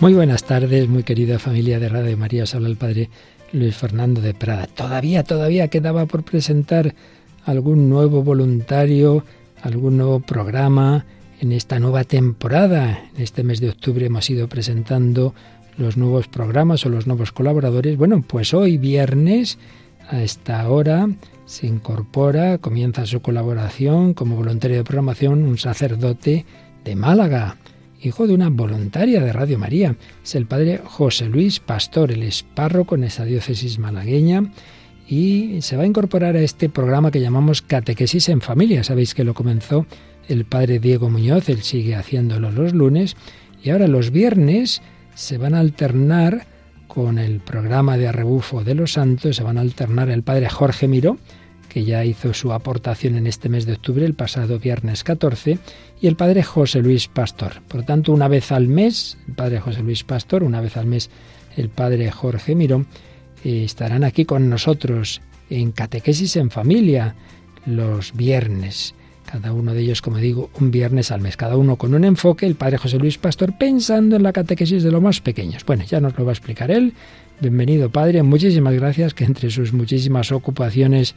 Muy buenas tardes, muy querida familia de Radio María. Habla el Padre Luis Fernando de Prada. Todavía, todavía quedaba por presentar algún nuevo voluntario, algún nuevo programa en esta nueva temporada. En este mes de octubre hemos ido presentando los nuevos programas o los nuevos colaboradores. Bueno, pues hoy viernes a esta hora se incorpora, comienza su colaboración como voluntario de programación un sacerdote de Málaga, hijo de una voluntaria de Radio María. Es el padre José Luis Pastor, el es párroco en esa diócesis malagueña y se va a incorporar a este programa que llamamos Catequesis en Familia. Sabéis que lo comenzó el padre Diego Muñoz, él sigue haciéndolo los lunes y ahora los viernes se van a alternar con el programa de arrebufo de los santos, se van a alternar el padre Jorge Miró, que ya hizo su aportación en este mes de octubre, el pasado viernes 14, y el padre José Luis Pastor. Por tanto, una vez al mes, el padre José Luis Pastor, una vez al mes el padre Jorge Miró, eh, estarán aquí con nosotros en catequesis en familia los viernes. Cada uno de ellos, como digo, un viernes al mes, cada uno con un enfoque, el padre José Luis Pastor pensando en la catequesis de los más pequeños. Bueno, ya nos lo va a explicar él. Bienvenido, padre. Muchísimas gracias que entre sus muchísimas ocupaciones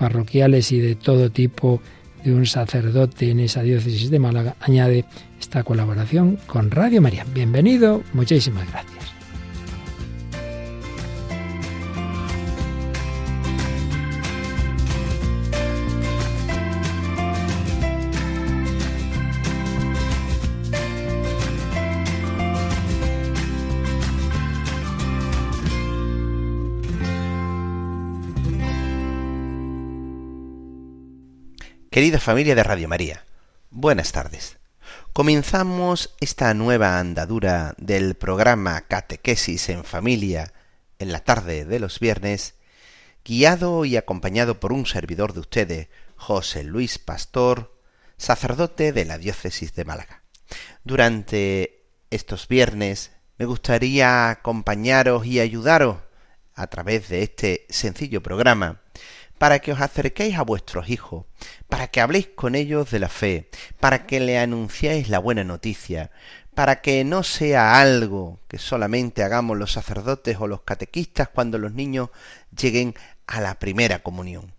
parroquiales y de todo tipo de un sacerdote en esa diócesis de Málaga, añade esta colaboración con Radio María. Bienvenido, muchísimas gracias. Querida familia de Radio María, buenas tardes. Comenzamos esta nueva andadura del programa Catequesis en Familia en la tarde de los viernes, guiado y acompañado por un servidor de ustedes, José Luis Pastor, sacerdote de la diócesis de Málaga. Durante estos viernes me gustaría acompañaros y ayudaros a través de este sencillo programa para que os acerquéis a vuestros hijos, para que habléis con ellos de la fe, para que le anunciéis la buena noticia, para que no sea algo que solamente hagamos los sacerdotes o los catequistas cuando los niños lleguen a la primera comunión.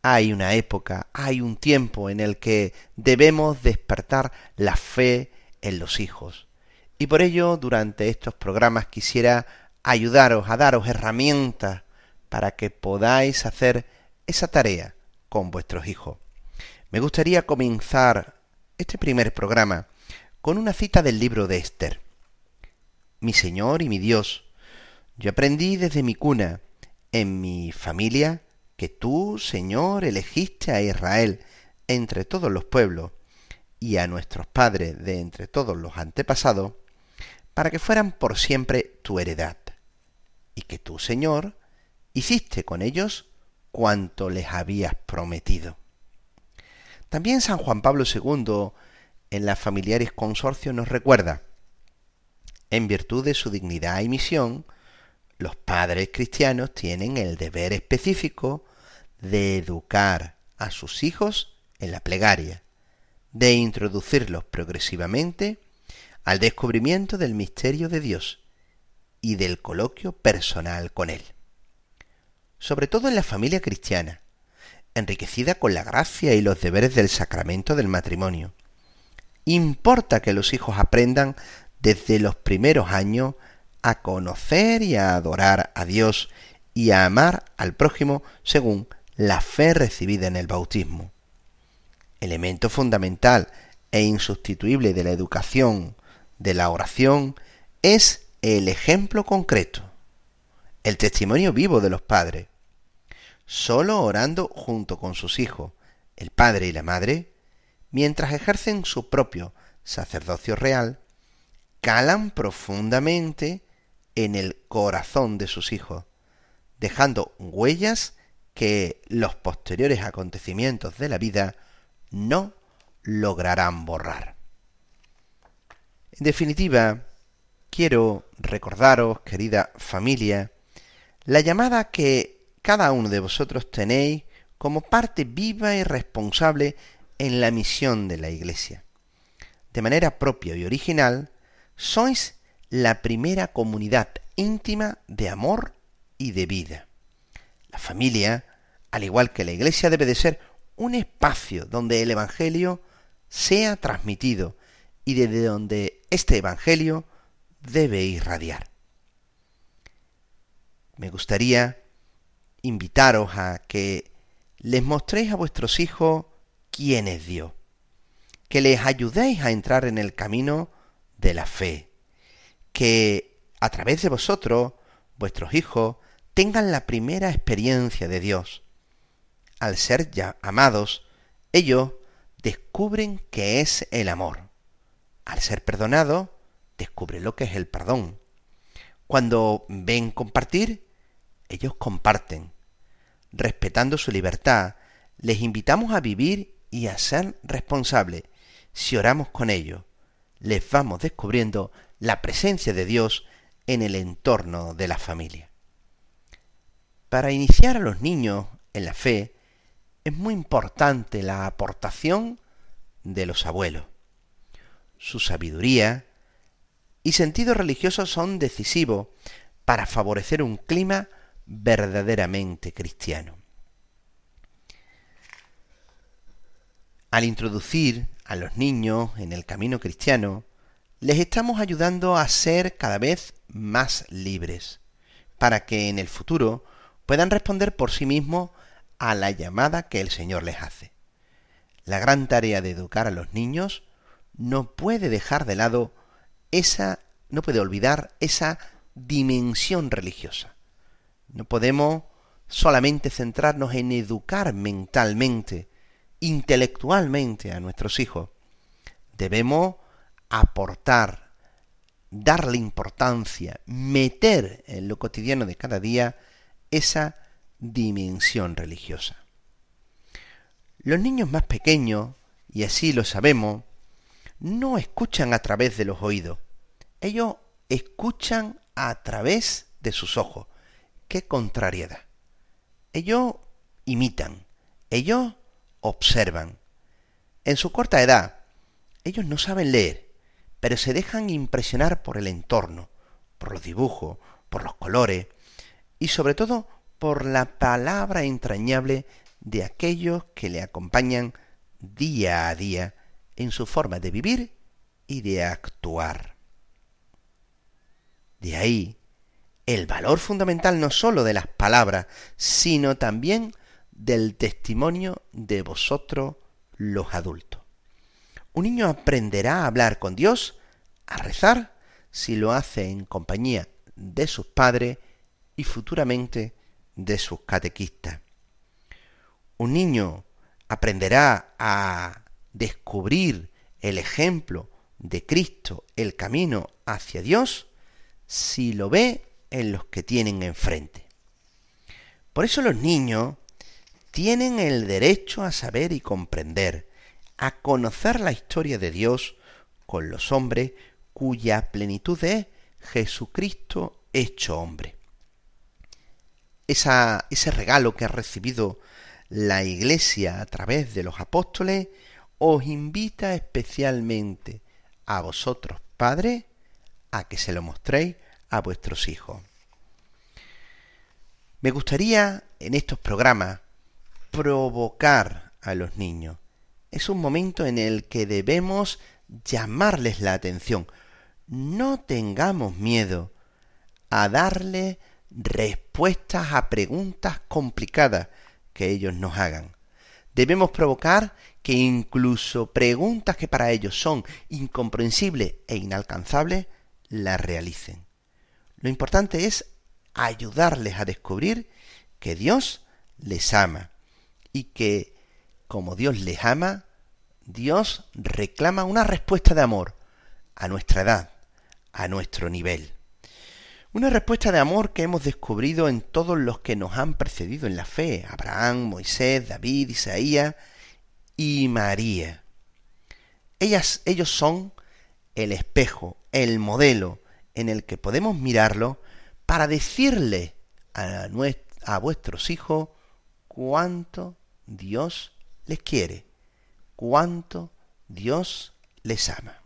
Hay una época, hay un tiempo en el que debemos despertar la fe en los hijos. Y por ello, durante estos programas quisiera ayudaros a daros herramientas para que podáis hacer esa tarea con vuestros hijos. Me gustaría comenzar este primer programa con una cita del libro de Esther. Mi Señor y mi Dios, yo aprendí desde mi cuna, en mi familia, que tú, Señor, elegiste a Israel entre todos los pueblos y a nuestros padres de entre todos los antepasados, para que fueran por siempre tu heredad, y que tú, Señor, hiciste con ellos cuanto les habías prometido. También San Juan Pablo II en las familiares consorcios nos recuerda, en virtud de su dignidad y misión, los padres cristianos tienen el deber específico de educar a sus hijos en la plegaria, de introducirlos progresivamente al descubrimiento del misterio de Dios y del coloquio personal con Él sobre todo en la familia cristiana, enriquecida con la gracia y los deberes del sacramento del matrimonio. Importa que los hijos aprendan desde los primeros años a conocer y a adorar a Dios y a amar al prójimo según la fe recibida en el bautismo. Elemento fundamental e insustituible de la educación, de la oración, es el ejemplo concreto, el testimonio vivo de los padres solo orando junto con sus hijos, el padre y la madre, mientras ejercen su propio sacerdocio real, calan profundamente en el corazón de sus hijos, dejando huellas que los posteriores acontecimientos de la vida no lograrán borrar. En definitiva, quiero recordaros, querida familia, la llamada que cada uno de vosotros tenéis como parte viva y responsable en la misión de la Iglesia. De manera propia y original, sois la primera comunidad íntima de amor y de vida. La familia, al igual que la iglesia, debe de ser un espacio donde el Evangelio sea transmitido y desde donde este Evangelio debe irradiar. Me gustaría invitaros a que les mostréis a vuestros hijos quién es Dios, que les ayudéis a entrar en el camino de la fe, que a través de vosotros, vuestros hijos, tengan la primera experiencia de Dios. Al ser ya amados, ellos descubren qué es el amor. Al ser perdonados, descubren lo que es el perdón. Cuando ven compartir, ellos comparten. Respetando su libertad, les invitamos a vivir y a ser responsables. Si oramos con ellos, les vamos descubriendo la presencia de Dios en el entorno de la familia. Para iniciar a los niños en la fe, es muy importante la aportación de los abuelos. Su sabiduría y sentido religioso son decisivos para favorecer un clima verdaderamente cristiano. Al introducir a los niños en el camino cristiano, les estamos ayudando a ser cada vez más libres, para que en el futuro puedan responder por sí mismos a la llamada que el Señor les hace. La gran tarea de educar a los niños no puede dejar de lado esa, no puede olvidar esa dimensión religiosa. No podemos solamente centrarnos en educar mentalmente, intelectualmente a nuestros hijos. Debemos aportar, darle importancia, meter en lo cotidiano de cada día esa dimensión religiosa. Los niños más pequeños, y así lo sabemos, no escuchan a través de los oídos. Ellos escuchan a través de sus ojos qué contrariedad. Ellos imitan, ellos observan. En su corta edad, ellos no saben leer, pero se dejan impresionar por el entorno, por los dibujos, por los colores y sobre todo por la palabra entrañable de aquellos que le acompañan día a día en su forma de vivir y de actuar. De ahí el valor fundamental no sólo de las palabras, sino también del testimonio de vosotros los adultos. Un niño aprenderá a hablar con Dios, a rezar, si lo hace en compañía de sus padres y futuramente de sus catequistas. Un niño aprenderá a descubrir el ejemplo de Cristo, el camino hacia Dios, si lo ve en los que tienen enfrente. Por eso los niños tienen el derecho a saber y comprender, a conocer la historia de Dios con los hombres cuya plenitud es Jesucristo hecho hombre. ese regalo que ha recibido la Iglesia a través de los apóstoles os invita especialmente a vosotros, padres, a que se lo mostréis a vuestros hijos. Me gustaría en estos programas provocar a los niños. Es un momento en el que debemos llamarles la atención. No tengamos miedo a darle respuestas a preguntas complicadas que ellos nos hagan. Debemos provocar que incluso preguntas que para ellos son incomprensibles e inalcanzables, las realicen. Lo importante es ayudarles a descubrir que Dios les ama y que como Dios les ama, Dios reclama una respuesta de amor a nuestra edad, a nuestro nivel. Una respuesta de amor que hemos descubrido en todos los que nos han precedido en la fe, Abraham, Moisés, David, Isaías y María. Ellas, ellos son el espejo, el modelo, en el que podemos mirarlo para decirle a, vuestros hijos cuánto Dios les quiere, cuánto Dios les ama.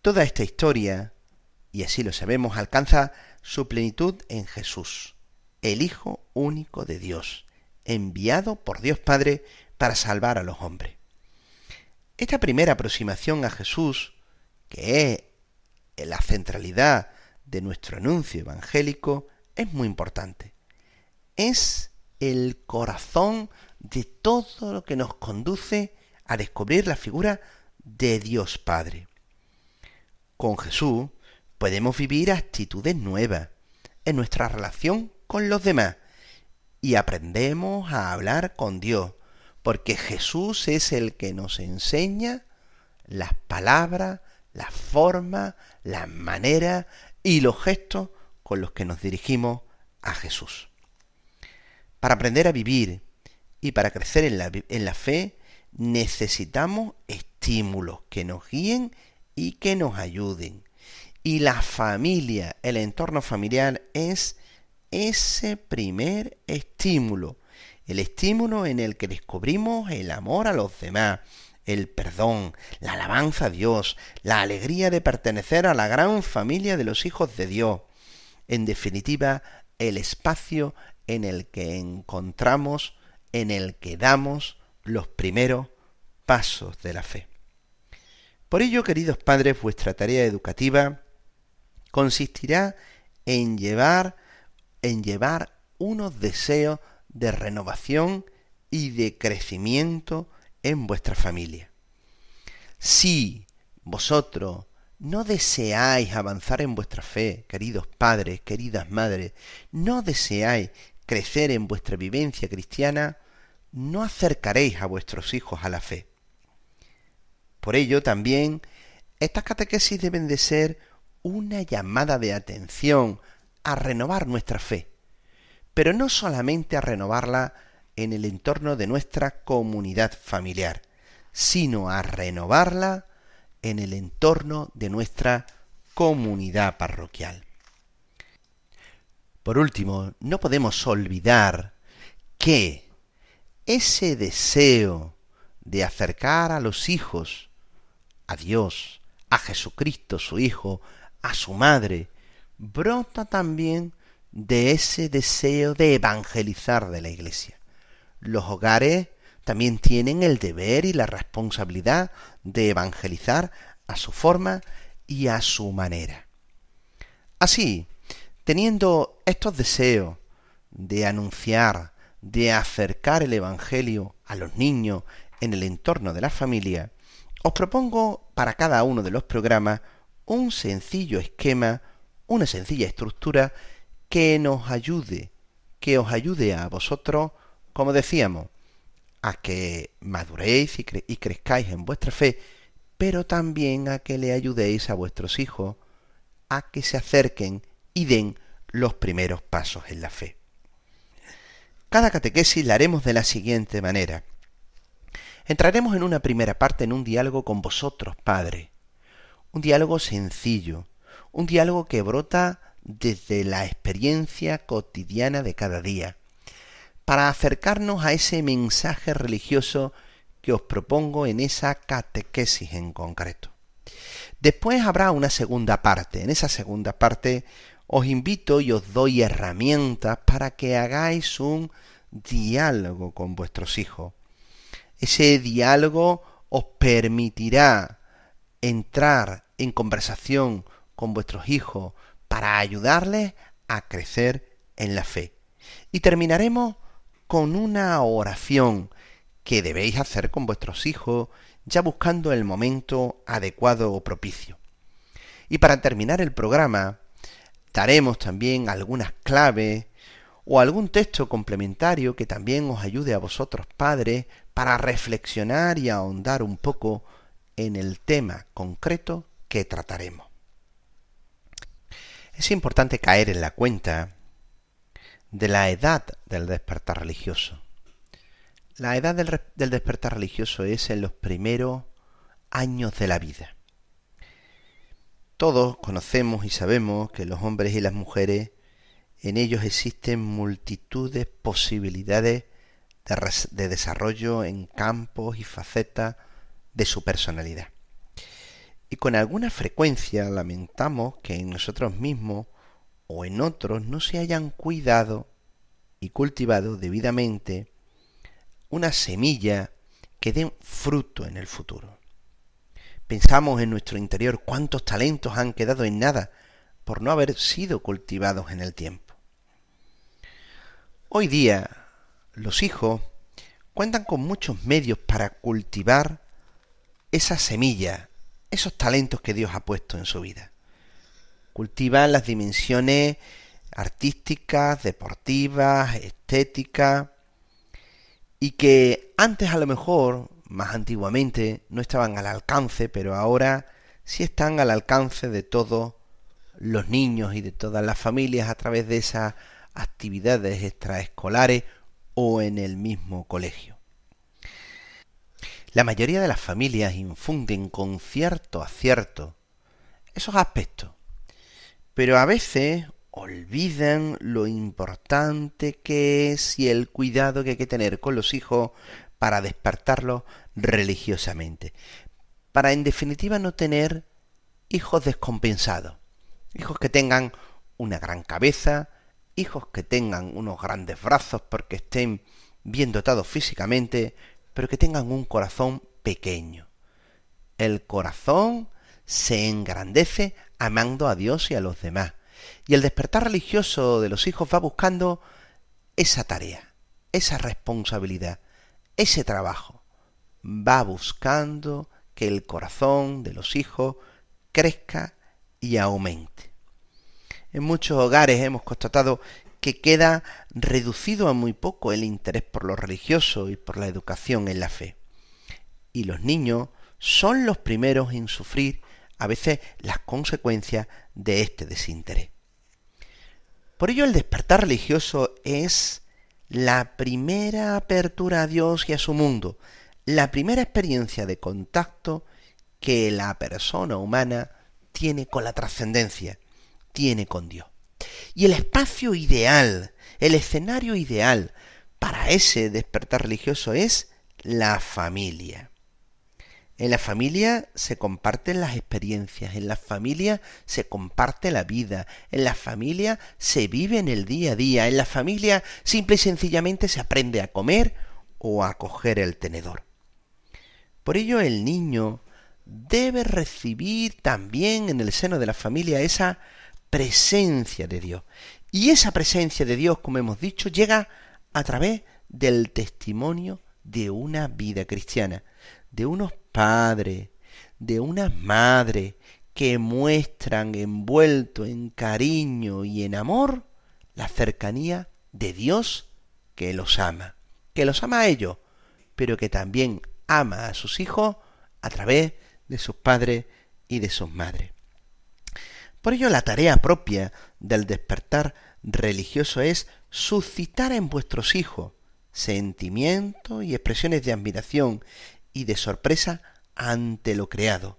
Toda esta historia y así lo sabemos, alcanza su plenitud en Jesús, el Hijo único de Dios, enviado por Dios Padre para salvar a los hombres. Esta primera aproximación a Jesús, que es la centralidad de nuestro anuncio evangélico, es muy importante. Es el corazón de todo lo que nos conduce a descubrir la figura de Dios Padre. Con Jesús podemos vivir actitudes nuevas en nuestra relación con los demás y aprendemos a hablar con Dios, porque Jesús es el que nos enseña las palabras, las formas, las maneras y los gestos con los que nos dirigimos a Jesús. Para aprender a vivir y para crecer en la, fe necesitamos estímulos que nos guíen y que nos ayuden. Y la familia, el entorno familiar es ese primer estímulo, el estímulo en el que descubrimos el amor a los demás, el perdón, la alabanza a Dios, la alegría de pertenecer a la gran familia de los hijos de Dios. En definitiva, el espacio en el que encontramos, en el que damos los primeros pasos de la fe. Por ello, queridos padres, vuestra tarea educativa consistirá en llevar en llevar unos deseos de renovación y de crecimiento en vuestra familia. Si vosotros no deseáis avanzar en vuestra fe, queridos padres, queridas madres, no deseáis crecer en vuestra vivencia cristiana, no acercaréis a vuestros hijos a la fe. Por ello también estas catequesis deben de ser una llamada de atención a renovar nuestra fe, pero no solamente a renovarla en el entorno de nuestra comunidad familiar, sino a renovarla en el entorno de nuestra comunidad parroquial. Por último, no podemos olvidar que ese deseo de acercar a los hijos a Dios, a Jesucristo su Hijo, a su madre, brota también de ese deseo de evangelizar de la Iglesia. Los hogares también tienen el deber y la responsabilidad de evangelizar a su forma y a su manera. Así, teniendo estos deseos de anunciar, de acercar el Evangelio a los niños en el entorno de la familia, os propongo para cada uno de los programas un sencillo esquema una sencilla estructura que nos ayude, que os ayude a vosotros, como decíamos, a que maduréis y, y crezcáis en vuestra fe, pero también a que le ayudéis a vuestros hijos a que se acerquen y den los primeros pasos en la fe. Cada catequesis la haremos de la siguiente manera. Entraremos en una primera parte en un diálogo con vosotros, Padre. Un diálogo sencillo, un diálogo que brota desde la experiencia cotidiana de cada día, para acercarnos a ese mensaje religioso que os propongo en esa catequesis en concreto. Después habrá una segunda parte. En esa segunda parte os invito y os doy herramientas para que hagáis un diálogo con vuestros hijos. Ese diálogo os permitirá entrar en conversación con vuestros hijos para ayudarles a crecer en la fe. Y terminaremos con una oración que debéis hacer con vuestros hijos ya buscando el momento adecuado o propicio. Y para terminar el programa, daremos también algunas claves o algún texto complementario que también os ayude a vosotros padres para reflexionar y ahondar un poco en el tema concreto que trataremos. Es importante caer en la cuenta de la edad del despertar religioso. La edad del, despertar religioso es en los primeros años de la vida. Todos conocemos y sabemos que los hombres y las mujeres en ellos existen posibilidades de, de desarrollo en campos y facetas de su personalidad. y con alguna frecuencia lamentamos que en nosotros mismos o en otros no se hayan cuidado y cultivado debidamente una semilla que dé fruto en el futuro. Pensamos en nuestro interior cuántos talentos han quedado en nada por no haber sido cultivados en el tiempo. Hoy día los hijos cuentan con muchos medios para cultivar esa semilla, esos talentos que Dios ha puesto en su vida. Cultivan las dimensiones artísticas, deportivas, estéticas, y que antes a lo mejor, más antiguamente, no estaban al alcance, pero ahora sí están al alcance de todos los niños y de todas las familias a través de esas actividades extraescolares o en el mismo colegio. La mayoría de las familias infunden con cierto acierto esos aspectos, pero a veces olvidan lo importante que es y el cuidado que hay que tener con los hijos para despertarlos religiosamente, para en definitiva no tener hijos descompensados, hijos que tengan una gran cabeza, hijos que tengan unos grandes brazos porque estén bien dotados físicamente, pero que tengan un corazón pequeño. El corazón se engrandece amando a Dios y a los demás. Y el despertar religioso de los hijos va buscando esa tarea, esa responsabilidad, ese trabajo. Va buscando que el corazón de los hijos crezca y aumente. En muchos hogares hemos constatado que queda reducido a muy poco el interés por lo religioso y por la educación en la fe. Y los niños son los primeros en sufrir a veces las consecuencias de este desinterés. Por ello el despertar religioso es la primera apertura a Dios y a su mundo, la primera experiencia de contacto que la persona humana tiene con la trascendencia, tiene con Dios. Y el espacio ideal, el escenario ideal para ese despertar religioso es la familia. En la familia se comparten las experiencias, en la familia se comparte la vida, en la familia se vive en el día a día, en la familia simple y sencillamente se aprende a comer o a coger el tenedor. Por ello el niño debe recibir también en el seno de la familia esa presencia de Dios. Y esa presencia de Dios, como hemos dicho, llega a través del testimonio de una vida cristiana, de unos padres, de unas madres que muestran envuelto en cariño y en amor la cercanía de Dios que los ama, que los ama a ellos, pero que también ama a sus hijos a través de sus padres y de sus madres. Por ello la tarea propia del despertar religioso es suscitar en vuestros hijos sentimientos y expresiones de admiración y de sorpresa ante lo creado,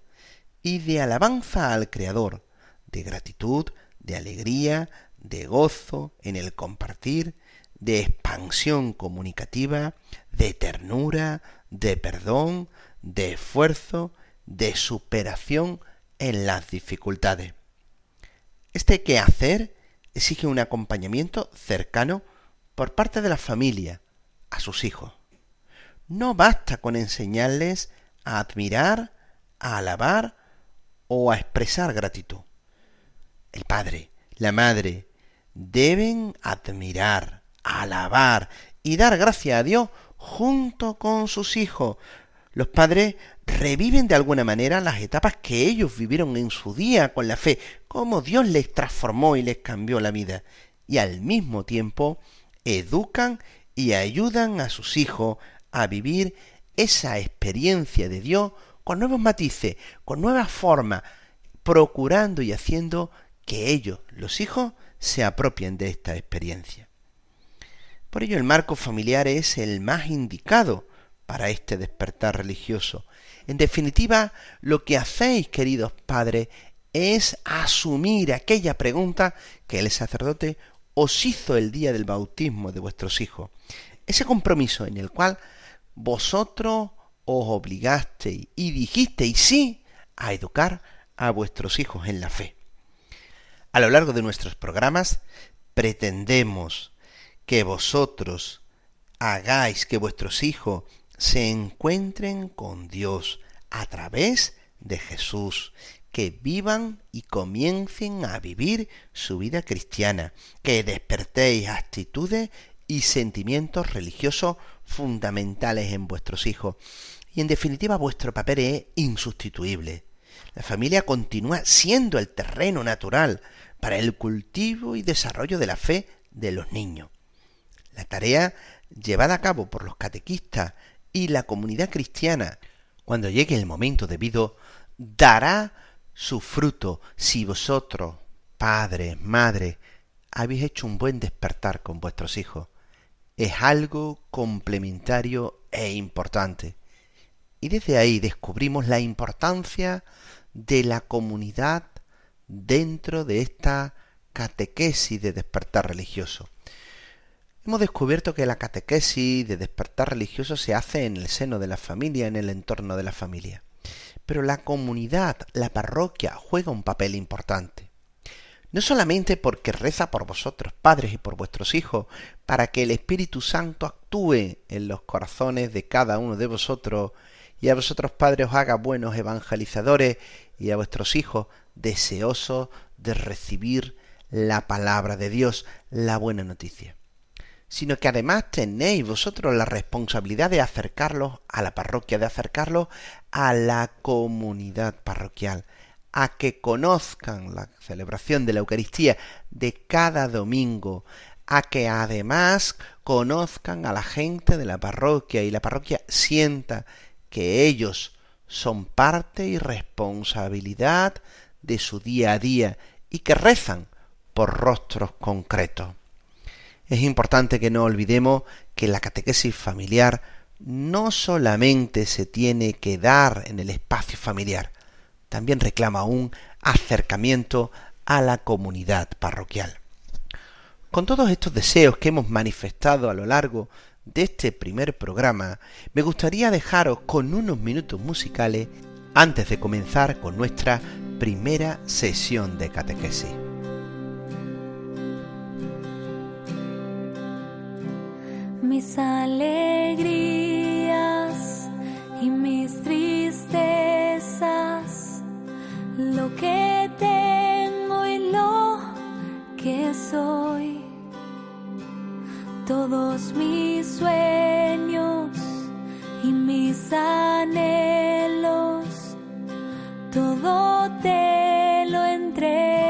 y de alabanza al Creador, de gratitud, de alegría, de gozo en el compartir, de expansión comunicativa, de ternura, de perdón, de esfuerzo, de superación en las dificultades. Este quehacer exige un acompañamiento cercano por parte de la familia a sus hijos. No basta con enseñarles a admirar, a alabar o a expresar gratitud. El padre, la madre, deben admirar, alabar y dar gracias a Dios junto con sus hijos. Los padres reviven de alguna manera las etapas que ellos vivieron en su día con la fe, cómo Dios les transformó y les cambió la vida, y al mismo tiempo educan y ayudan a sus hijos a vivir esa experiencia de Dios con nuevos matices, con nuevas formas, procurando y haciendo que ellos, los hijos, se apropien de esta experiencia. Por ello el marco familiar es el más indicado para este despertar religioso, en definitiva, lo que hacéis, queridos padres, es asumir aquella pregunta que el sacerdote os hizo el día del bautismo de vuestros hijos. Ese compromiso en el cual vosotros os obligasteis y dijisteis sí a educar a vuestros hijos en la fe. A lo largo de nuestros programas pretendemos que vosotros hagáis que vuestros hijos se encuentren con Dios a través de Jesús, que vivan y comiencen a vivir su vida cristiana, que despertéis actitudes y sentimientos religiosos fundamentales en vuestros hijos. Y en definitiva vuestro papel es insustituible. La familia continúa siendo el terreno natural para el cultivo y desarrollo de la fe de los niños. La tarea llevada a cabo por los catequistas y la comunidad cristiana cuando llegue el momento debido dará su fruto si vosotros, padres, madres, habéis hecho un buen despertar con vuestros hijos. Es algo complementario e importante. Y desde ahí descubrimos la importancia de la comunidad dentro de esta catequesis de despertar religioso. Hemos descubierto que la catequesis de despertar religioso se hace en el seno de la familia, en el entorno de la familia. Pero la comunidad, la parroquia, juega un papel importante. No solamente porque reza por vosotros, padres, y por vuestros hijos, para que el Espíritu Santo actúe en los corazones de cada uno de vosotros, y a vosotros padres os haga buenos evangelizadores, y a vuestros hijos deseosos de recibir la palabra de Dios, la buena noticia, sino que además tenéis vosotros la responsabilidad de acercarlos a la parroquia, de acercarlos a la comunidad parroquial, a que conozcan la celebración de la Eucaristía de cada domingo, a que además conozcan a la gente de la parroquia y la parroquia sienta que ellos son parte y responsabilidad de su día a día y que rezan por rostros concretos. Es importante que no olvidemos que la catequesis familiar no solamente se tiene que dar en el espacio familiar, también reclama un acercamiento a la comunidad parroquial. Con todos estos deseos que hemos manifestado a lo largo de este primer programa, me gustaría dejaros con unos minutos musicales antes de comenzar con nuestra primera sesión de catequesis. Mis alegrías y mis tristezas, lo que tengo y lo que soy, todos mis sueños y mis anhelos, todo te lo entrego,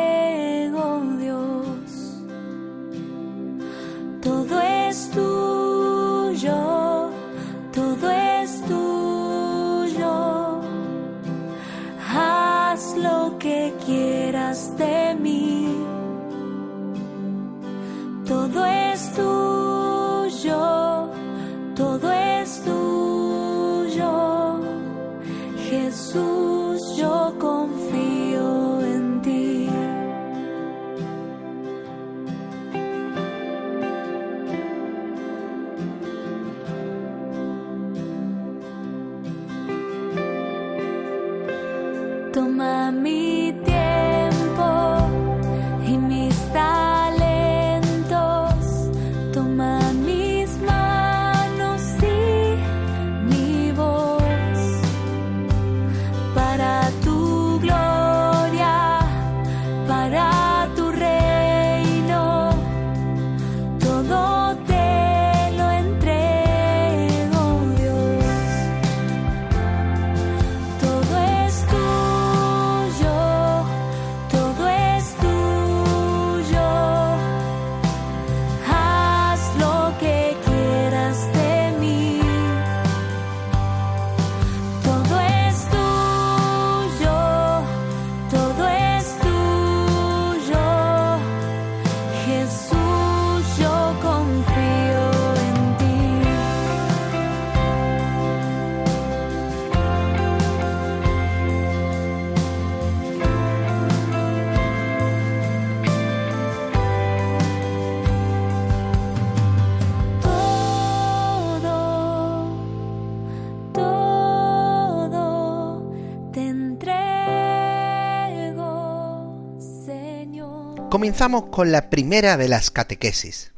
Comenzamos con la primera de las catequesis.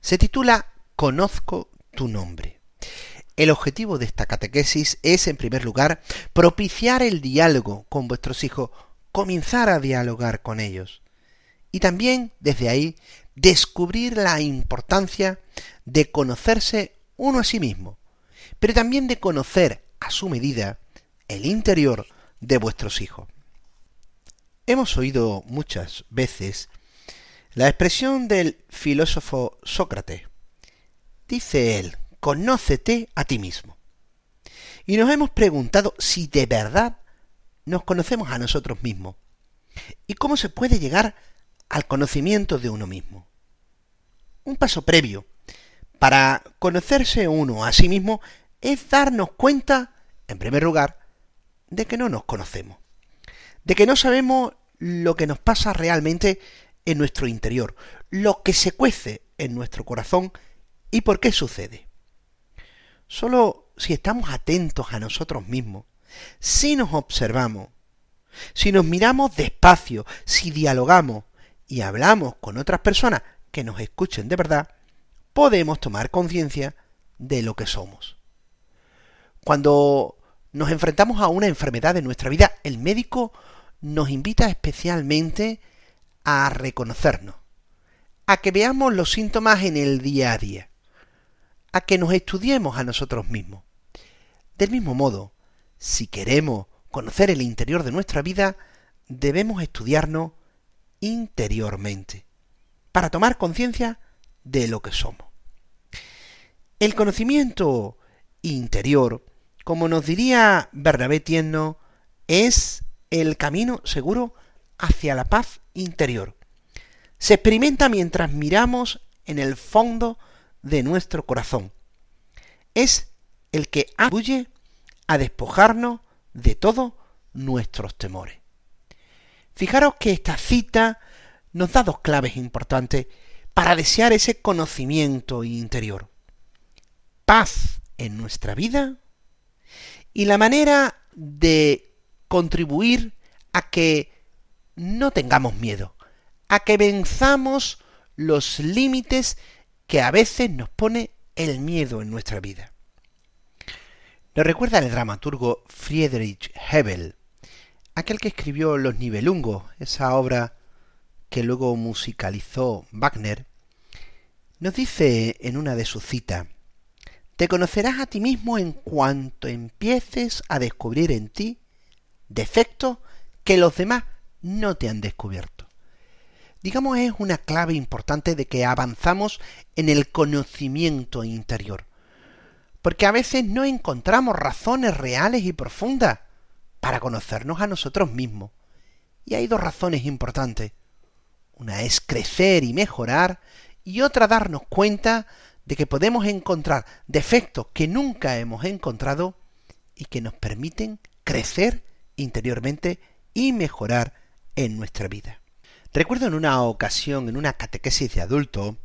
Se titula Conozco tu nombre. El objetivo de esta catequesis es, en primer lugar, propiciar el diálogo con vuestros hijos, comenzar a dialogar con ellos. Y también, desde ahí, descubrir la importancia de conocerse uno a sí mismo, pero también de conocer a su medida el interior de vuestros hijos. Hemos oído muchas veces la expresión del filósofo Sócrates. Dice él, conócete a ti mismo. Y nos hemos preguntado si de verdad nos conocemos a nosotros mismos. ¿Y cómo se puede llegar al conocimiento de uno mismo? Un paso previo para conocerse uno a sí mismo es darnos cuenta, en primer lugar, de que no nos conocemos, de que no sabemos lo que nos pasa realmente en nuestro interior, lo que se cuece en nuestro corazón y por qué sucede. Solo si estamos atentos a nosotros mismos, si nos observamos, si nos miramos despacio, si dialogamos y hablamos con otras personas que nos escuchen de verdad, podemos tomar conciencia de lo que somos. Cuando nos enfrentamos a una enfermedad en nuestra vida, el médico nos invita especialmente a reconocernos, a que veamos los síntomas en el día a día, a que nos estudiemos a nosotros mismos. Del mismo modo, si queremos conocer el interior de nuestra vida, debemos estudiarnos interiormente, para tomar conciencia de lo que somos. El conocimiento interior, como nos diría Bernabé Tieno, es el camino seguro hacia la paz interior. Se experimenta mientras miramos en el fondo de nuestro corazón. Es el que abuye a despojarnos de todos nuestros temores. Fijaros que esta cita nos da dos claves importantes para desear ese conocimiento interior. Paz en nuestra vida y la manera de contribuir a que no tengamos miedo, a que venzamos los límites que a veces nos pone el miedo en nuestra vida. Nos recuerda el dramaturgo Friedrich Hebel, aquel que escribió Los Nibelungos, esa obra que luego musicalizó Wagner, nos dice en una de sus citas, te conocerás a ti mismo en cuanto empieces a descubrir en ti defectos que los demás no te han descubierto. Digamos, es una clave importante de que avanzamos en el conocimiento interior. Porque a veces no encontramos razones reales y profundas para conocernos a nosotros mismos. Y hay dos razones importantes. Una es crecer y mejorar y otra darnos cuenta de que podemos encontrar defectos que nunca hemos encontrado y que nos permiten crecer interiormente y mejorar en nuestra vida. Recuerdo en una ocasión, en una catequesis de adulto,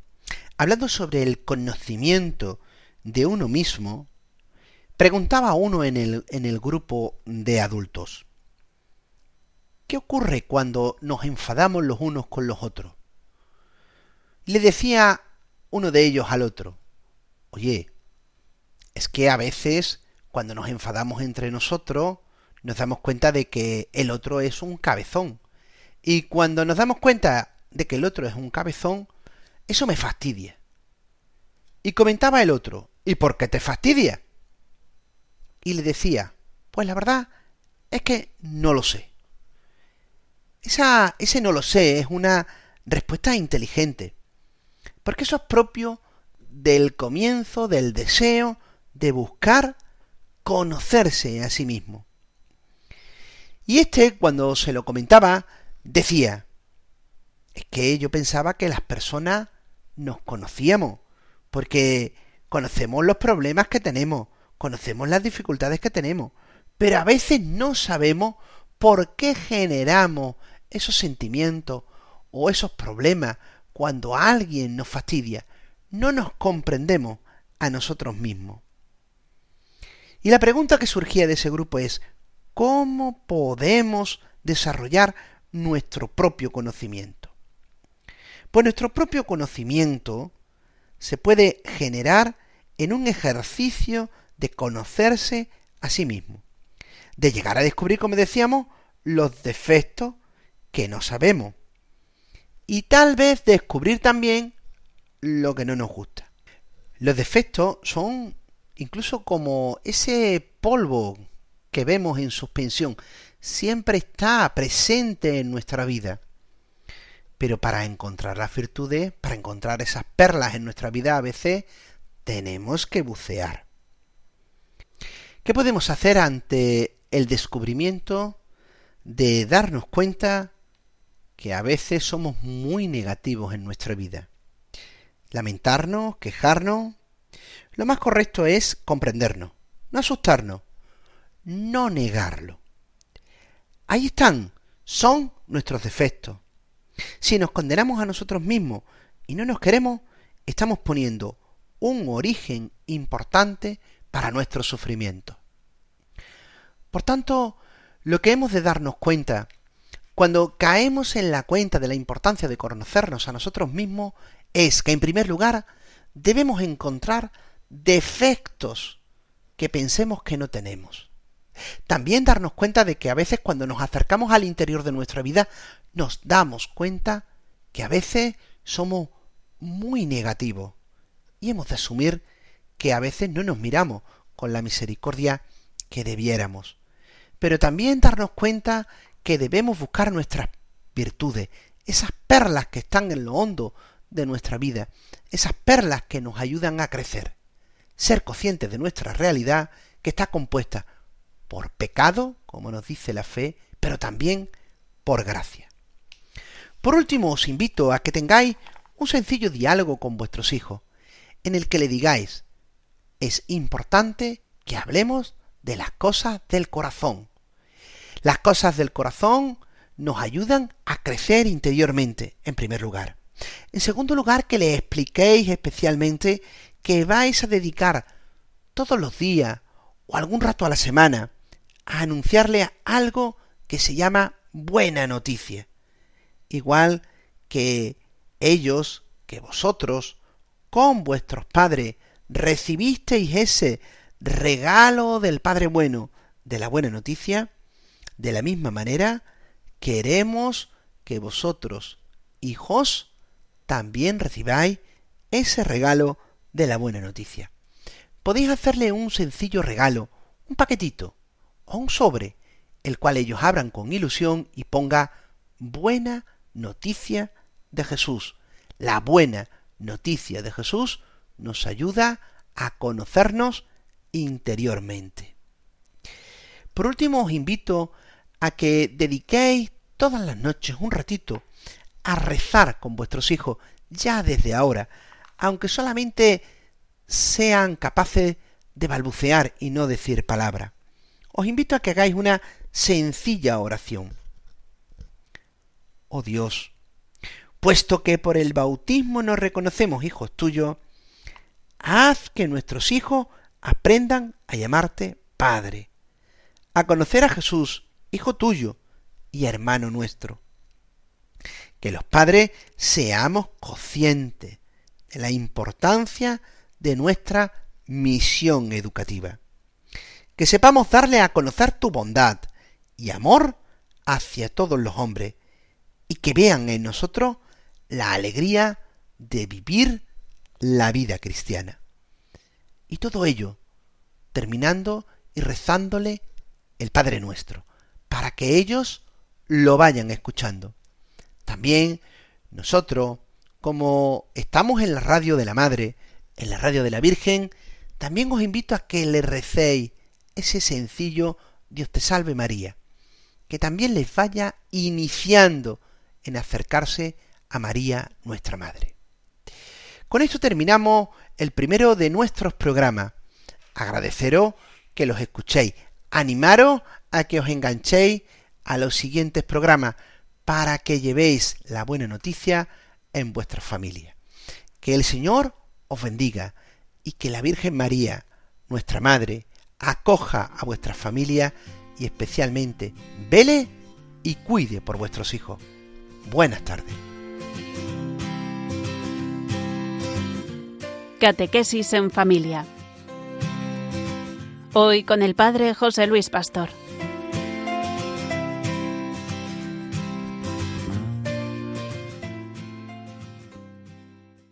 hablando sobre el conocimiento de uno mismo, preguntaba a uno en el, en el grupo de adultos, ¿qué ocurre cuando nos enfadamos los unos con los otros? Le decía uno de ellos al otro, oye, es que a veces cuando nos enfadamos entre nosotros, nos damos cuenta de que el otro es un cabezón. Y cuando nos damos cuenta de que el otro es un cabezón, eso me fastidia. Y comentaba el otro, ¿y por qué te fastidia? Y le decía, pues la verdad es que no lo sé. Esa, ese no lo sé es una respuesta inteligente, porque eso es propio del comienzo, del deseo de buscar conocerse a sí mismo. Y este, cuando se lo comentaba, decía, es que yo pensaba que las personas nos conocíamos, porque conocemos los problemas que tenemos, conocemos las dificultades que tenemos, pero a veces no sabemos por qué generamos esos sentimientos o esos problemas cuando alguien nos fastidia. No nos comprendemos a nosotros mismos. Y la pregunta que surgía de ese grupo es, ¿Cómo podemos desarrollar nuestro propio conocimiento? Pues nuestro propio conocimiento se puede generar en un ejercicio de conocerse a sí mismo, de llegar a descubrir, como decíamos, los defectos que no sabemos y tal vez descubrir también lo que no nos gusta. Los defectos son incluso como ese polvo que vemos en suspensión, siempre está presente en nuestra vida. Pero para encontrar las virtudes, para encontrar esas perlas en nuestra vida, a veces tenemos que bucear. ¿Qué podemos hacer ante el descubrimiento de darnos cuenta que a veces somos muy negativos en nuestra vida? Lamentarnos, quejarnos. Lo más correcto es comprendernos, no asustarnos, no negarlo. Ahí están, son nuestros defectos. Si nos condenamos a nosotros mismos y no nos queremos, estamos poniendo un origen importante para nuestro sufrimiento. Por tanto, lo que hemos de darnos cuenta cuando caemos en la cuenta de la importancia de conocernos a nosotros mismos es que, en primer lugar, debemos encontrar defectos que pensemos que no tenemos. También darnos cuenta de que a veces cuando nos acercamos al interior de nuestra vida nos damos cuenta que a veces somos muy negativos y hemos de asumir que a veces no nos miramos con la misericordia que debiéramos. Pero también darnos cuenta que debemos buscar nuestras virtudes, esas perlas que están en lo hondo de nuestra vida, esas perlas que nos ayudan a crecer. Ser conscientes de nuestra realidad que está compuesta por pecado, como nos dice la fe, pero también por gracia. Por último, os invito a que tengáis un sencillo diálogo con vuestros hijos, en el que le digáis, es importante que hablemos de las cosas del corazón. Las cosas del corazón nos ayudan a crecer interiormente, en primer lugar. En segundo lugar, que le expliquéis especialmente que vais a dedicar todos los días o algún rato a la semana a anunciarle algo que se llama buena noticia. Igual que ellos, que vosotros, con vuestros padres, recibisteis ese regalo del Padre bueno, de la buena noticia, de la misma manera queremos que vosotros, hijos, también recibáis ese regalo de la buena noticia. Podéis hacerle un sencillo regalo, un paquetito, o un sobre, el cual ellos abran con ilusión y ponga buena noticia de Jesús. La buena noticia de Jesús nos ayuda a conocernos interiormente. Por último, os invito a que dediquéis todas las noches un ratito a rezar con vuestros hijos ya desde ahora, aunque solamente sean capaces de balbucear y no decir palabra os invito a que hagáis una sencilla oración. Oh Dios, puesto que por el bautismo nos reconocemos hijos tuyos, haz que nuestros hijos aprendan a llamarte Padre, a conocer a Jesús, Hijo tuyo y hermano nuestro. Que los padres seamos conscientes de la importancia de nuestra misión educativa que sepamos darle a conocer tu bondad y amor hacia todos los hombres, y que vean en nosotros la alegría de vivir la vida cristiana. Y todo ello terminando y rezándole el Padre nuestro, para que ellos lo vayan escuchando. También nosotros, como estamos en la radio de la Madre, en la radio de la Virgen, también os invito a que le recéis ese sencillo Dios te salve María, que también les vaya iniciando en acercarse a María nuestra Madre. Con esto terminamos el primero de nuestros programas. Agradeceros que los escuchéis, animaros a que os enganchéis a los siguientes programas para que llevéis la buena noticia en vuestra familia. Que el Señor os bendiga y que la Virgen María, nuestra Madre, acoja a vuestra familia y especialmente vele y cuide por vuestros hijos. Buenas tardes. Catequesis en familia. Hoy con el Padre José Luis Pastor.